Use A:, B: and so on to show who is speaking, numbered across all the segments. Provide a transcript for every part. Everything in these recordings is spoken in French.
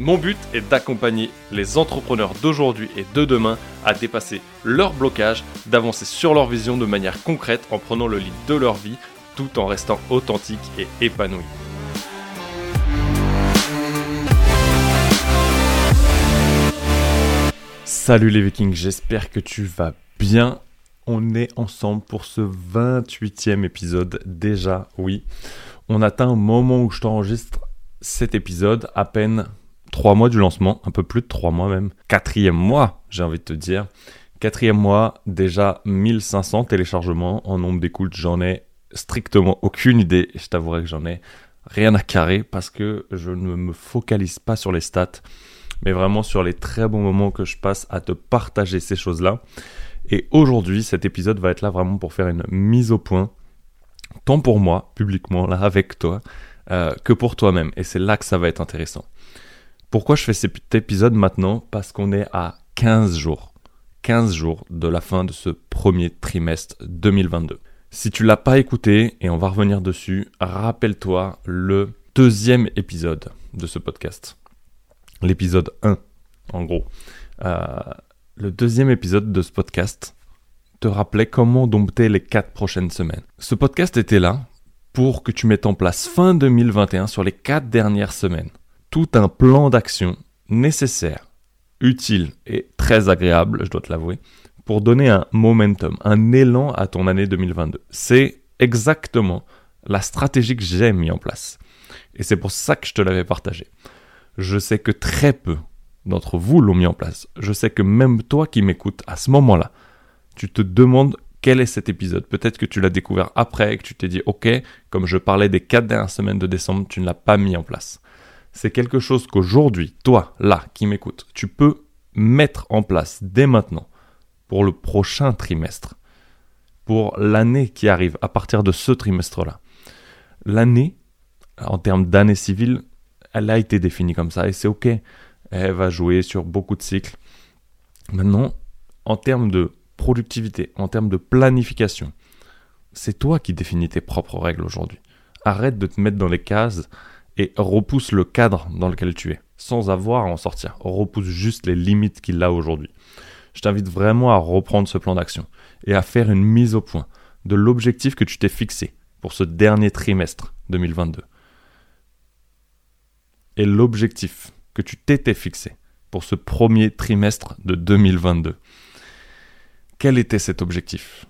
A: Mon but est d'accompagner les entrepreneurs d'aujourd'hui et de demain à dépasser leurs blocages, d'avancer sur leur vision de manière concrète en prenant le lead de leur vie tout en restant authentique et épanoui. Salut les vikings, j'espère que tu vas bien. On est ensemble pour ce 28e épisode déjà, oui. On atteint au moment où je t'enregistre cet épisode, à peine trois mois du lancement, un peu plus de trois mois même. Quatrième mois, j'ai envie de te dire. Quatrième mois, déjà 1500 téléchargements en nombre d'écoutes. J'en ai strictement aucune idée. Je t'avouerai que j'en ai rien à carrer parce que je ne me focalise pas sur les stats, mais vraiment sur les très bons moments que je passe à te partager ces choses-là. Et aujourd'hui, cet épisode va être là vraiment pour faire une mise au point, tant pour moi, publiquement, là, avec toi, euh, que pour toi-même. Et c'est là que ça va être intéressant. Pourquoi je fais cet épisode maintenant? Parce qu'on est à 15 jours. 15 jours de la fin de ce premier trimestre 2022. Si tu l'as pas écouté, et on va revenir dessus, rappelle-toi le deuxième épisode de ce podcast. L'épisode 1, en gros. Euh, le deuxième épisode de ce podcast te rappelait comment dompter les 4 prochaines semaines. Ce podcast était là pour que tu mettes en place fin 2021 sur les 4 dernières semaines tout un plan d'action nécessaire, utile et très agréable, je dois te l'avouer, pour donner un momentum, un élan à ton année 2022. C'est exactement la stratégie que j'ai mis en place. Et c'est pour ça que je te l'avais partagé. Je sais que très peu d'entre vous l'ont mis en place. Je sais que même toi qui m'écoutes à ce moment-là, tu te demandes quel est cet épisode. Peut-être que tu l'as découvert après et que tu t'es dit, ok, comme je parlais des quatre dernières semaines de décembre, tu ne l'as pas mis en place c'est quelque chose qu'aujourd'hui, toi, là, qui m'écoutes, tu peux mettre en place dès maintenant pour le prochain trimestre, pour l'année qui arrive à partir de ce trimestre-là. L'année, en termes d'année civile, elle a été définie comme ça et c'est ok. Elle va jouer sur beaucoup de cycles. Maintenant, en termes de productivité, en termes de planification, c'est toi qui définis tes propres règles aujourd'hui. Arrête de te mettre dans les cases et repousse le cadre dans lequel tu es, sans avoir à en sortir. Repousse juste les limites qu'il a aujourd'hui. Je t'invite vraiment à reprendre ce plan d'action et à faire une mise au point de l'objectif que tu t'es fixé pour ce dernier trimestre 2022. Et l'objectif que tu t'étais fixé pour ce premier trimestre de 2022. Quel était cet objectif?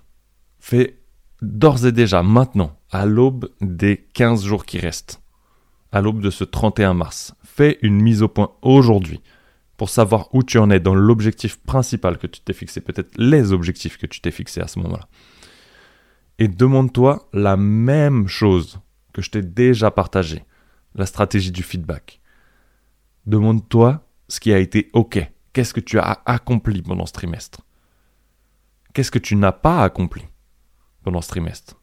A: Fais d'ores et déjà, maintenant, à l'aube des 15 jours qui restent, à l'aube de ce 31 mars. Fais une mise au point aujourd'hui pour savoir où tu en es dans l'objectif principal que tu t'es fixé, peut-être les objectifs que tu t'es fixé à ce moment-là. Et demande-toi la même chose que je t'ai déjà partagé, la stratégie du feedback. Demande-toi ce qui a été OK. Qu'est-ce que tu as accompli pendant ce trimestre? Qu'est-ce que tu n'as pas accompli pendant ce trimestre?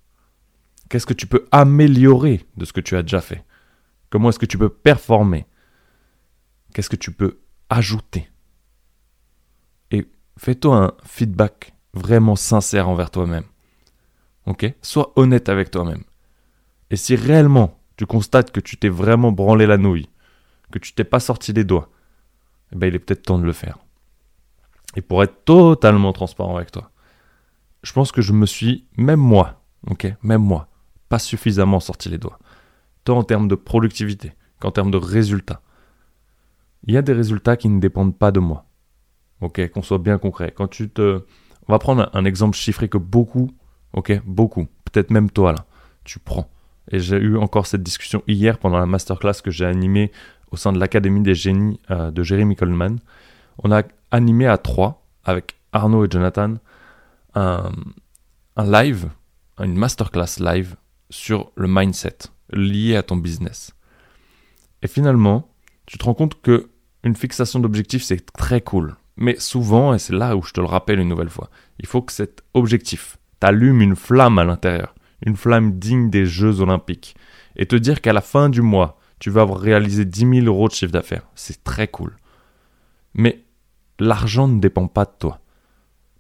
A: Qu'est-ce que tu peux améliorer de ce que tu as déjà fait? Comment est-ce que tu peux performer? Qu'est-ce que tu peux ajouter? Et fais-toi un feedback vraiment sincère envers toi-même. Ok? Sois honnête avec toi-même. Et si réellement tu constates que tu t'es vraiment branlé la nouille, que tu t'es pas sorti les doigts, eh ben il est peut-être temps de le faire. Et pour être totalement transparent avec toi, je pense que je me suis, même moi, ok, même moi, pas suffisamment sorti les doigts tant en termes de productivité qu'en termes de résultats. Il y a des résultats qui ne dépendent pas de moi. Ok, qu'on soit bien concret. Quand tu te, on va prendre un, exemple chiffré que beaucoup, ok, beaucoup, peut-être même toi là, tu prends. Et j'ai eu encore cette discussion hier pendant la masterclass que j'ai animée au sein de l'Académie des génies euh, de Jeremy Coleman. On a animé à trois avec Arnaud et Jonathan un, un live, une masterclass live sur le mindset lié à ton business. Et finalement, tu te rends compte que une fixation d'objectif, c'est très cool. Mais souvent, et c'est là où je te le rappelle une nouvelle fois, il faut que cet objectif t'allume une flamme à l'intérieur, une flamme digne des Jeux olympiques, et te dire qu'à la fin du mois, tu vas avoir réalisé 10 000 euros de chiffre d'affaires. C'est très cool. Mais l'argent ne dépend pas de toi.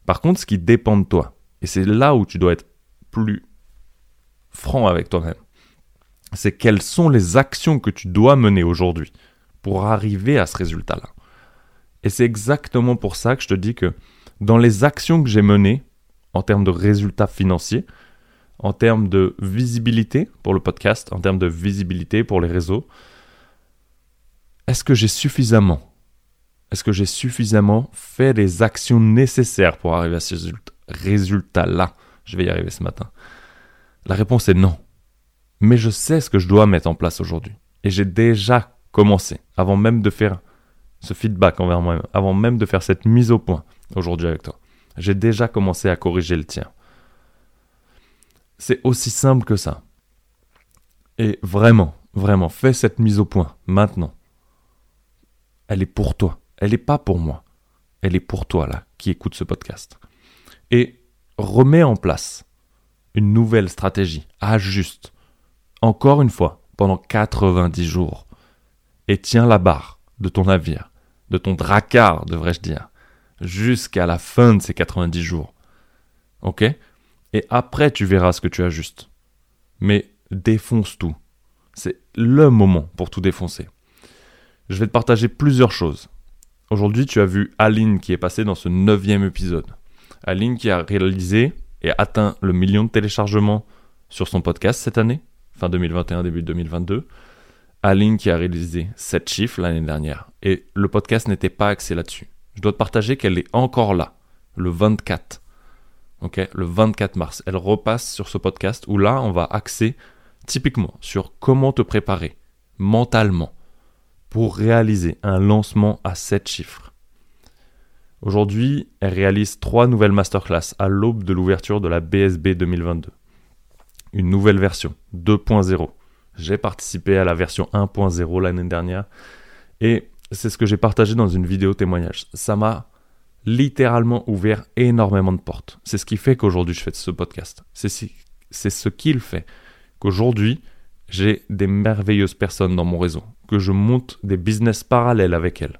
A: Par contre, ce qui dépend de toi, et c'est là où tu dois être plus franc avec toi-même, c'est quelles sont les actions que tu dois mener aujourd'hui pour arriver à ce résultat-là. Et c'est exactement pour ça que je te dis que dans les actions que j'ai menées, en termes de résultats financiers, en termes de visibilité pour le podcast, en termes de visibilité pour les réseaux, est-ce que j'ai suffisamment, est-ce que j'ai suffisamment fait les actions nécessaires pour arriver à ce résultat-là? Je vais y arriver ce matin. La réponse est non. Mais je sais ce que je dois mettre en place aujourd'hui. Et j'ai déjà commencé, avant même de faire ce feedback envers moi-même, avant même de faire cette mise au point aujourd'hui avec toi. J'ai déjà commencé à corriger le tien. C'est aussi simple que ça. Et vraiment, vraiment, fais cette mise au point maintenant. Elle est pour toi. Elle n'est pas pour moi. Elle est pour toi, là, qui écoute ce podcast. Et remets en place une nouvelle stratégie. Ajuste. Encore une fois, pendant 90 jours. Et tiens la barre de ton navire, de ton dracard, devrais-je dire, jusqu'à la fin de ces 90 jours. Ok? Et après tu verras ce que tu ajustes. Mais défonce tout. C'est le moment pour tout défoncer. Je vais te partager plusieurs choses. Aujourd'hui, tu as vu Aline qui est passée dans ce neuvième épisode. Aline qui a réalisé et atteint le million de téléchargements sur son podcast cette année, fin 2021, début 2022. Aline qui a réalisé 7 chiffres l'année dernière. Et le podcast n'était pas axé là-dessus. Je dois te partager qu'elle est encore là, le 24 le 24 mars. Elle repasse sur ce podcast où là, on va axer typiquement sur comment te préparer mentalement pour réaliser un lancement à 7 chiffres. Aujourd'hui, elle réalise trois nouvelles masterclass à l'aube de l'ouverture de la BSB 2022. Une nouvelle version 2.0. J'ai participé à la version 1.0 l'année dernière et c'est ce que j'ai partagé dans une vidéo témoignage. Ça m'a littéralement ouvert énormément de portes. C'est ce qui fait qu'aujourd'hui je fais ce podcast. C'est ce qu'il fait qu'aujourd'hui j'ai des merveilleuses personnes dans mon réseau, que je monte des business parallèles avec elles,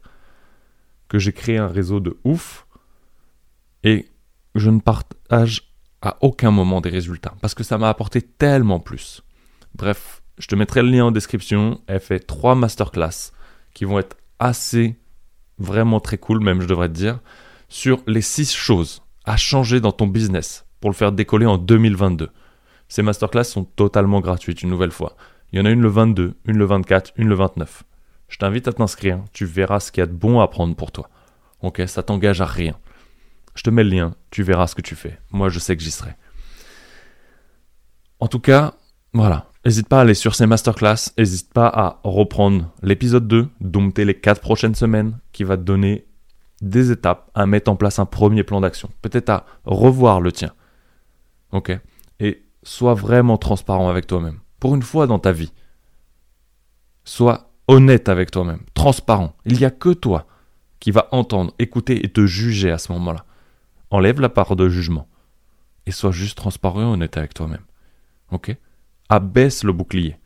A: que j'ai créé un réseau de ouf et je ne partage aucun moment des résultats parce que ça m'a apporté tellement plus. Bref, je te mettrai le lien en description. Elle fait trois masterclass qui vont être assez, vraiment très cool, même je devrais te dire sur les 6 choses à changer dans ton business pour le faire décoller en 2022. Ces masterclass sont totalement gratuites une nouvelle fois. Il y en a une le 22, une le 24, une le 29. Je t'invite à t'inscrire, tu verras ce qu'il y a de bon à prendre pour toi. Ok, ça t'engage à rien. Je te mets le lien, tu verras ce que tu fais. Moi, je sais que j'y serai. En tout cas, voilà. N'hésite pas à aller sur ces masterclass, n'hésite pas à reprendre l'épisode 2, dompter les 4 prochaines semaines, qui va te donner des étapes à mettre en place un premier plan d'action. Peut-être à revoir le tien. Ok? Et sois vraiment transparent avec toi-même. Pour une fois dans ta vie. Sois honnête avec toi-même. Transparent. Il n'y a que toi qui va entendre, écouter et te juger à ce moment-là. Enlève la part de jugement. Et sois juste transparent et honnête avec toi-même. Ok? Abaisse le bouclier.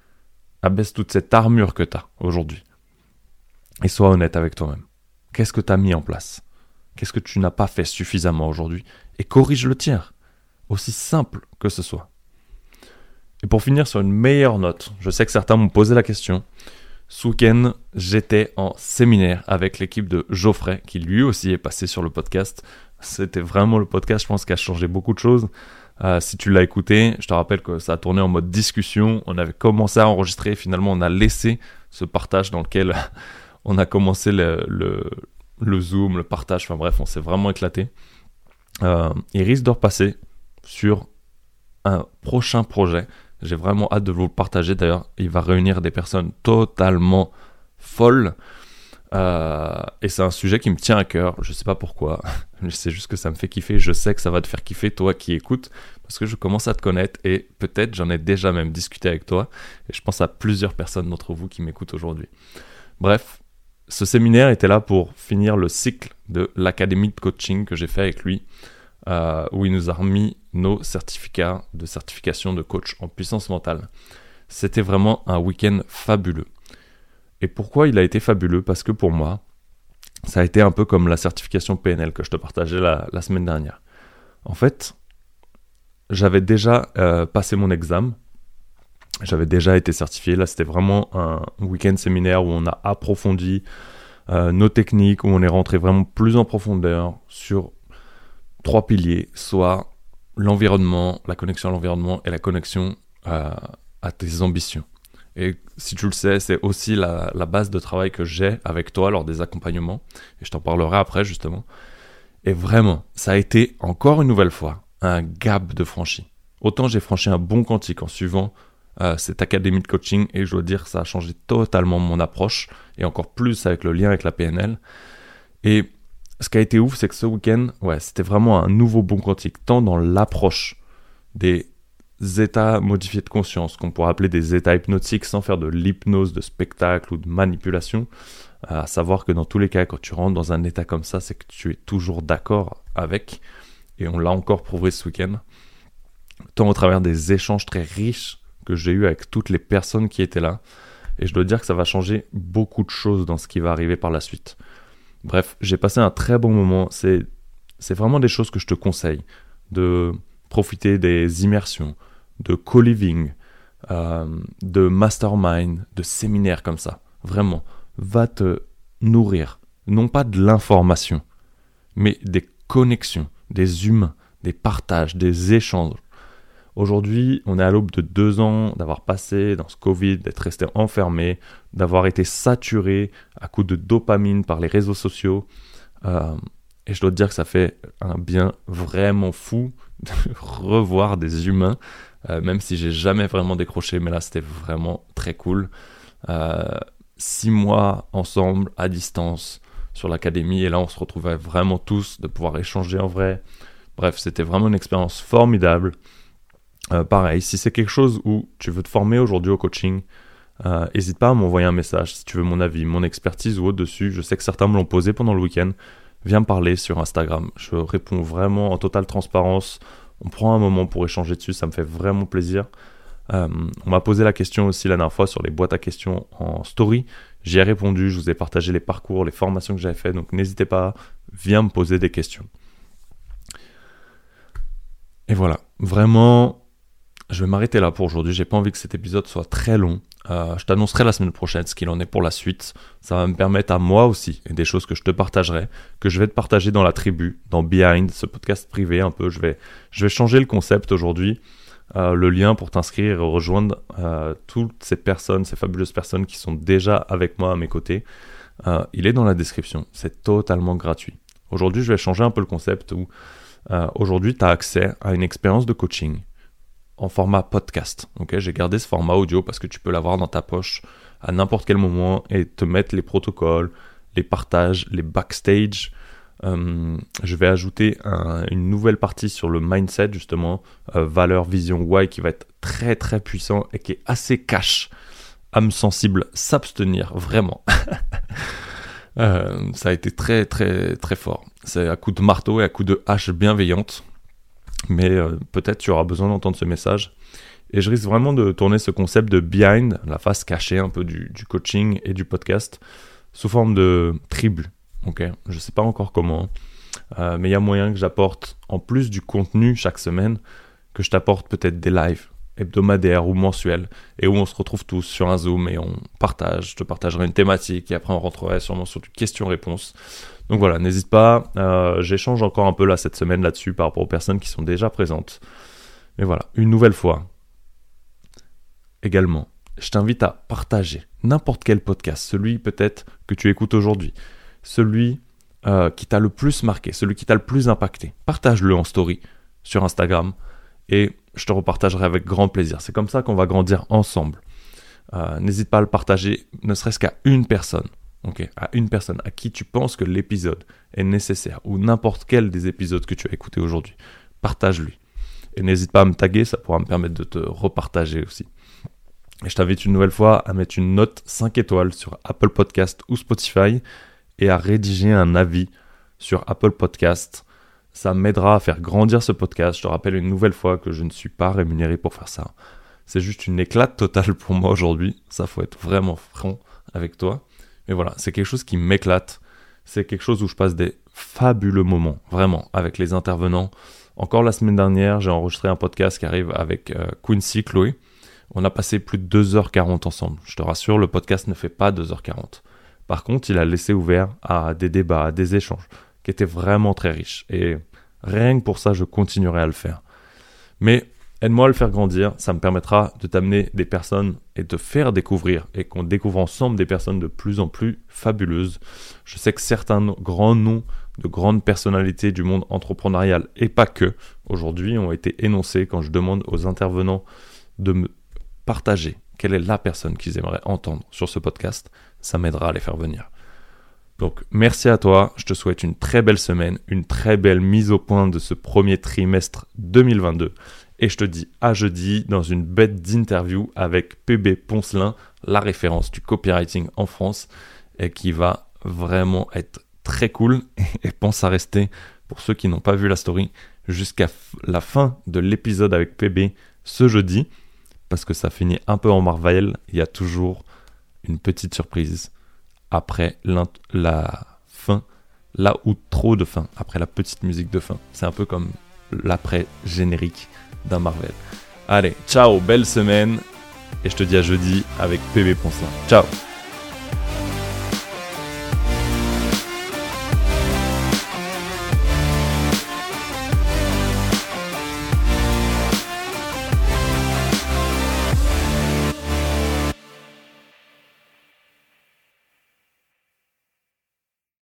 A: Abaisse toute cette armure que tu as aujourd'hui. Et sois honnête avec toi-même. Qu'est-ce que tu as mis en place? Qu'est-ce que tu n'as pas fait suffisamment aujourd'hui? Et corrige le tien. Aussi simple que ce soit. Et pour finir sur une meilleure note, je sais que certains m'ont posé la question. Ce week-end, j'étais en séminaire avec l'équipe de Geoffrey, qui lui aussi est passé sur le podcast. C'était vraiment le podcast, je pense, qui a changé beaucoup de choses. Euh, si tu l'as écouté, je te rappelle que ça a tourné en mode discussion. On avait commencé à enregistrer, finalement, on a laissé ce partage dans lequel on a commencé le, Zoom, le partage, enfin bref, on s'est vraiment éclaté. Euh, il risque de repasser sur un prochain projet. J'ai vraiment hâte de vous le partager. D'ailleurs, il va réunir des personnes totalement folles. Euh, et c'est un sujet qui me tient à cœur. Je sais pas pourquoi. C'est juste que ça me fait kiffer. Je sais que ça va te faire kiffer, toi qui écoutes, parce que je commence à te connaître et peut-être j'en ai déjà même discuté avec toi. Et je pense à plusieurs personnes d'entre vous qui m'écoutent aujourd'hui. Bref, ce séminaire était là pour finir le cycle de l'académie de coaching que j'ai fait avec lui, euh, où il nous a remis nos certificats de certification de coach en puissance mentale. C'était vraiment un week-end fabuleux. Et pourquoi il a été fabuleux? Parce que pour moi, ça a été un peu comme la certification PNL que je te partageais la, semaine dernière. En fait, j'avais déjà euh, passé mon examen, j'avais déjà été certifié. Là, c'était vraiment un week-end séminaire où on a approfondi euh, nos techniques, où on est rentré vraiment plus en profondeur sur trois piliers, soit l'environnement, la connexion à l'environnement et la connexion à tes ambitions. Et si tu le sais, c'est aussi la, base de travail que j'ai avec toi lors des accompagnements. Et je t'en parlerai après justement. Et vraiment, ça a été encore une nouvelle fois un gap de franchi. Autant j'ai franchi un bon quantique en suivant euh, cette académie de coaching et je dois dire ça a changé totalement mon approche et encore plus avec le lien avec la PNL. Et ce qui a été ouf, c'est que ce week-end, ouais, c'était vraiment un nouveau bon quantique, tant dans l'approche des états modifiés de conscience, qu'on pourrait appeler des états hypnotiques sans faire de l'hypnose de spectacle ou de manipulation. À savoir que dans tous les cas, quand tu rentres dans un état comme ça, c'est que tu es toujours d'accord avec. Et on l'a encore prouvé ce week-end. Tant au travers des échanges très riches que j'ai eu avec toutes les personnes qui étaient là. Et je dois dire que ça va changer beaucoup de choses dans ce qui va arriver par la suite. Bref, j'ai passé un très bon moment. C'est, vraiment des choses que je te conseille. De profiter des immersions, de co-living, euh, de mastermind, de séminaires comme ça. Vraiment, va te nourrir, non pas de l'information, mais des connexions, des humains, des partages, des échanges. Aujourd'hui, on est à l'aube de deux ans d'avoir passé dans ce Covid, d'être resté enfermé, d'avoir été saturé à coup de dopamine par les réseaux sociaux. Euh, et je dois te dire que ça fait un bien vraiment fou de revoir des humains euh, même si j'ai jamais vraiment décroché, mais là c'était vraiment très cool. Euh, six mois ensemble, à distance, sur l'académie, et là on se retrouvait vraiment tous, de pouvoir échanger en vrai. Bref, c'était vraiment une expérience formidable. Euh, pareil, si c'est quelque chose où tu veux te former aujourd'hui au coaching, n'hésite pas à m'envoyer un message si tu veux mon avis, mon expertise ou autre dessus. Je sais que certains me l'ont posé pendant le week-end. Viens me parler sur Instagram. Je réponds vraiment en totale transparence on prend un moment pour échanger dessus, ça me fait vraiment plaisir. Euh, on m'a posé la question aussi la dernière fois sur les boîtes à questions en story. J'y ai répondu, je vous ai partagé les parcours, les formations que j'avais fait, donc n'hésitez pas, viens me poser des questions. Et voilà, vraiment, je vais m'arrêter là pour aujourd'hui. J'ai pas envie que cet épisode soit très long. Euh, je t'annoncerai la semaine prochaine ce qu'il en est pour la suite. Ça va me permettre à moi aussi, et des choses que je te partagerai, que je vais te partager dans la tribu, dans Behind, ce podcast privé un peu. Je vais, je vais changer le concept aujourd'hui. Euh, le lien pour t'inscrire et rejoindre euh, toutes ces personnes, ces fabuleuses personnes qui sont déjà avec moi à mes côtés, il est dans la description. C'est totalement gratuit. Aujourd'hui, je vais changer un peu le concept où aujourd'hui, tu as accès à une expérience de coaching en format podcast. Ok, j'ai gardé ce format audio parce que tu peux l'avoir dans ta poche à n'importe quel moment et te mettre les protocoles, les partages, les backstage. Euh, je vais ajouter une nouvelle partie sur le mindset justement, euh, valeur, vision, why qui va être très très puissant et qui est assez cash, âme sensible, s'abstenir vraiment. Euh, ça a été très très très fort. C'est à coup de marteau et à coup de hache bienveillante mais euh, peut-être tu auras besoin d'entendre ce message. Et je risque vraiment de tourner ce concept de behind, la face cachée un peu du, coaching et du podcast, sous forme de tribu. Ok, je sais pas encore comment, euh, mais il y a moyen que j'apporte, en plus du contenu chaque semaine, que je t'apporte peut-être des lives hebdomadaires ou mensuels, et où on se retrouve tous sur un Zoom et on partage. Je te partagerai une thématique et après on rentrerait sûrement sur du question-réponse. Donc voilà, n'hésite pas. Euh, j'échange encore un peu là cette semaine là-dessus par rapport aux personnes qui sont déjà présentes. Mais voilà, une nouvelle fois. Également, je t'invite à partager n'importe quel podcast, celui peut-être que tu écoutes aujourd'hui, celui euh, qui t'a le plus marqué, celui qui t'a le plus impacté. Partage-le en story sur Instagram et je te repartagerai avec grand plaisir. C'est comme ça qu'on va grandir ensemble. Euh, n'hésite pas à le partager, ne serait-ce qu'à une personne à une personne à qui tu penses que l'épisode est nécessaire, ou n'importe quel des épisodes que tu as écouté aujourd'hui, partage-lui. Et n'hésite pas à me taguer, ça pourra me permettre de te repartager aussi. Et je t'invite une nouvelle fois à mettre une note 5 étoiles sur Apple Podcast ou Spotify et à rédiger un avis sur Apple Podcast. Ça m'aidera à faire grandir ce podcast. Je te rappelle une nouvelle fois que je ne suis pas rémunéré pour faire ça. C'est juste une éclate totale pour moi aujourd'hui. Ça, faut être vraiment franc avec toi. Mais voilà, c'est quelque chose qui m'éclate. C'est quelque chose où je passe des fabuleux moments, vraiment, avec les intervenants. Encore la semaine dernière, j'ai enregistré un podcast qui arrive avec euh, Quincy Chloé. On a passé plus de 2h40 ensemble. Je te rassure, le podcast ne fait pas 2h40. Par contre, il a laissé ouvert à des débats, à des échanges, qui étaient vraiment très riches. Et rien que pour ça, je continuerai à le faire. Mais aide-moi à le faire grandir, ça me permettra de t'amener des personnes et de faire découvrir, et qu'on découvre ensemble des personnes de plus en plus fabuleuses. Je sais que certains grands noms de grandes personnalités du monde entrepreneurial, et pas que, aujourd'hui ont été énoncés quand je demande aux intervenants de me partager quelle est la personne qu'ils aimeraient entendre sur ce podcast. Ça m'aidera à les faire venir. Donc merci à toi, je te souhaite une très belle semaine, une très belle mise au point de ce premier trimestre 2022. Et je te dis à jeudi dans une bête d'interview avec PB Poncelin, la référence du copywriting en France, et qui va vraiment être très cool. Et pense à rester, pour ceux qui n'ont pas vu la story, jusqu'à la fin de l'épisode avec PB ce jeudi parce que ça finit un peu en Marvel, il y a toujours une petite surprise après la fin, là où trop de fin, après la petite musique de fin. C'est un peu comme l'après générique d'un Marvel. Allez, ciao, belle semaine, et je te dis à jeudi avec PB Poncelin. Ciao